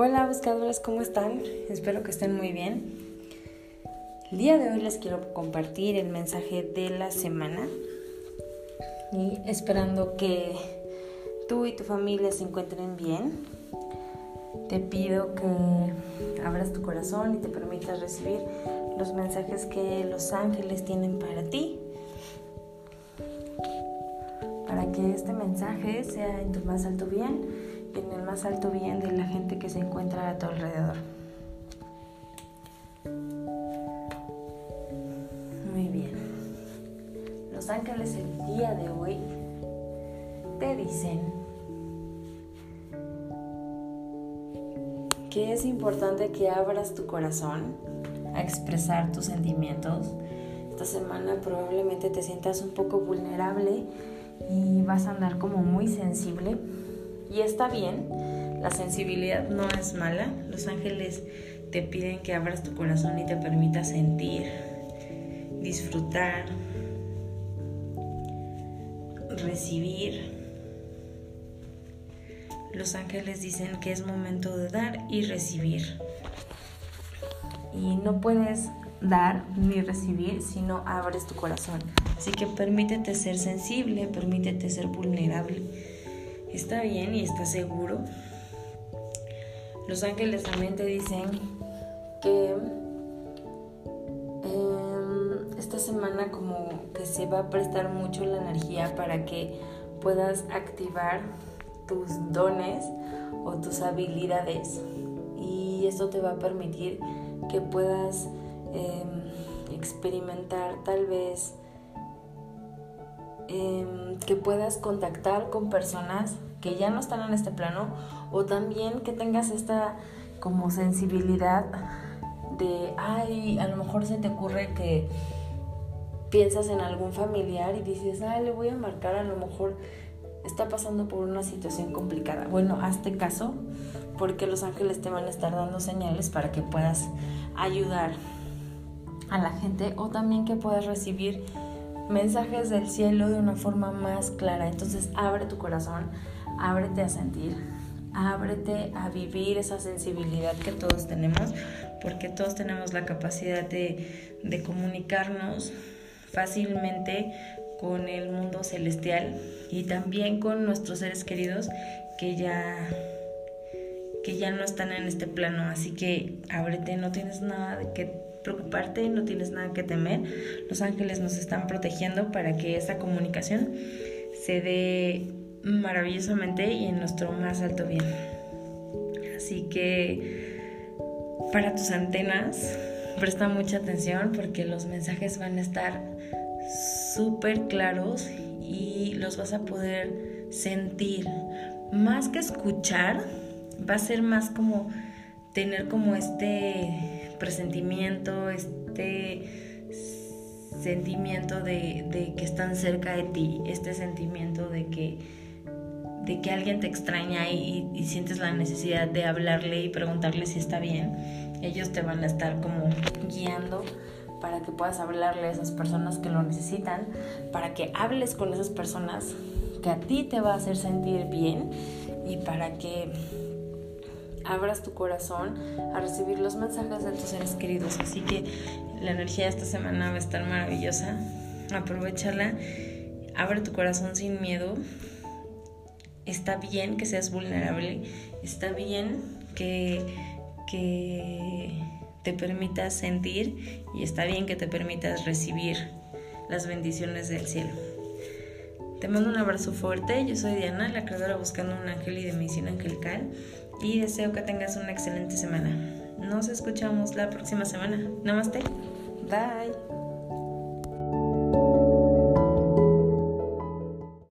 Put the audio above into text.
Hola buscadores, ¿cómo están? Espero que estén muy bien. El día de hoy les quiero compartir el mensaje de la semana y esperando que tú y tu familia se encuentren bien. Te pido que abras tu corazón y te permitas recibir los mensajes que los ángeles tienen para ti. Para que este mensaje sea en tu más alto bien en el más alto bien de la gente que se encuentra a tu alrededor. Muy bien. Los ángeles el día de hoy te dicen que es importante que abras tu corazón a expresar tus sentimientos. Esta semana probablemente te sientas un poco vulnerable y vas a andar como muy sensible y está bien, la sensibilidad no es mala. Los ángeles te piden que abras tu corazón y te permitas sentir, disfrutar, recibir. Los ángeles dicen que es momento de dar y recibir. Y no puedes dar ni recibir si no abres tu corazón. Así que permítete ser sensible, permítete ser vulnerable está bien y está seguro. Los ángeles también te dicen que em, esta semana como que se va a prestar mucho la energía para que puedas activar tus dones o tus habilidades y eso te va a permitir que puedas em, experimentar tal vez Em, que puedas contactar con personas que ya no están en este plano o también que tengas esta como sensibilidad de, ay, a lo mejor se te ocurre que piensas en algún familiar y dices, ay, le voy a marcar, a lo mejor está pasando por una situación complicada. Bueno, hazte caso porque los ángeles te van a estar dando señales para que puedas ayudar a la gente o también que puedas recibir mensajes del cielo de una forma más clara. Entonces abre tu corazón, ábrete a sentir, ábrete a vivir esa sensibilidad que todos tenemos, porque todos tenemos la capacidad de, de comunicarnos fácilmente con el mundo celestial y también con nuestros seres queridos que ya que ya no están en este plano, así que ábrete, no tienes nada de que preocuparte, no tienes nada que temer. Los ángeles nos están protegiendo para que esa comunicación se dé maravillosamente y en nuestro más alto bien. Así que para tus antenas, presta mucha atención porque los mensajes van a estar súper claros y los vas a poder sentir. Más que escuchar, va a ser más como tener como este presentimiento, este sentimiento de, que están cerca de ti, este sentimiento de que, de que alguien te extraña y, y, sientes la necesidad de hablarle y preguntarle si está bien, ellos te van a estar como guiando para que puedas hablarle a esas personas que lo necesitan, para que hables con esas personas que a ti te va a hacer sentir bien y para que abras tu corazón a recibir los mensajes de tus seres queridos. Así que la energía de esta semana va a estar maravillosa. Aprovechala. Abre tu corazón sin miedo. Está bien que seas vulnerable. Está bien que, que te permitas sentir y está bien que te permitas recibir las bendiciones del cielo. Te mando un abrazo fuerte. Yo soy Diana, la creadora buscando un ángel y de medicina angelical y deseo que tengas una excelente semana. Nos escuchamos la próxima semana. Namaste. Bye.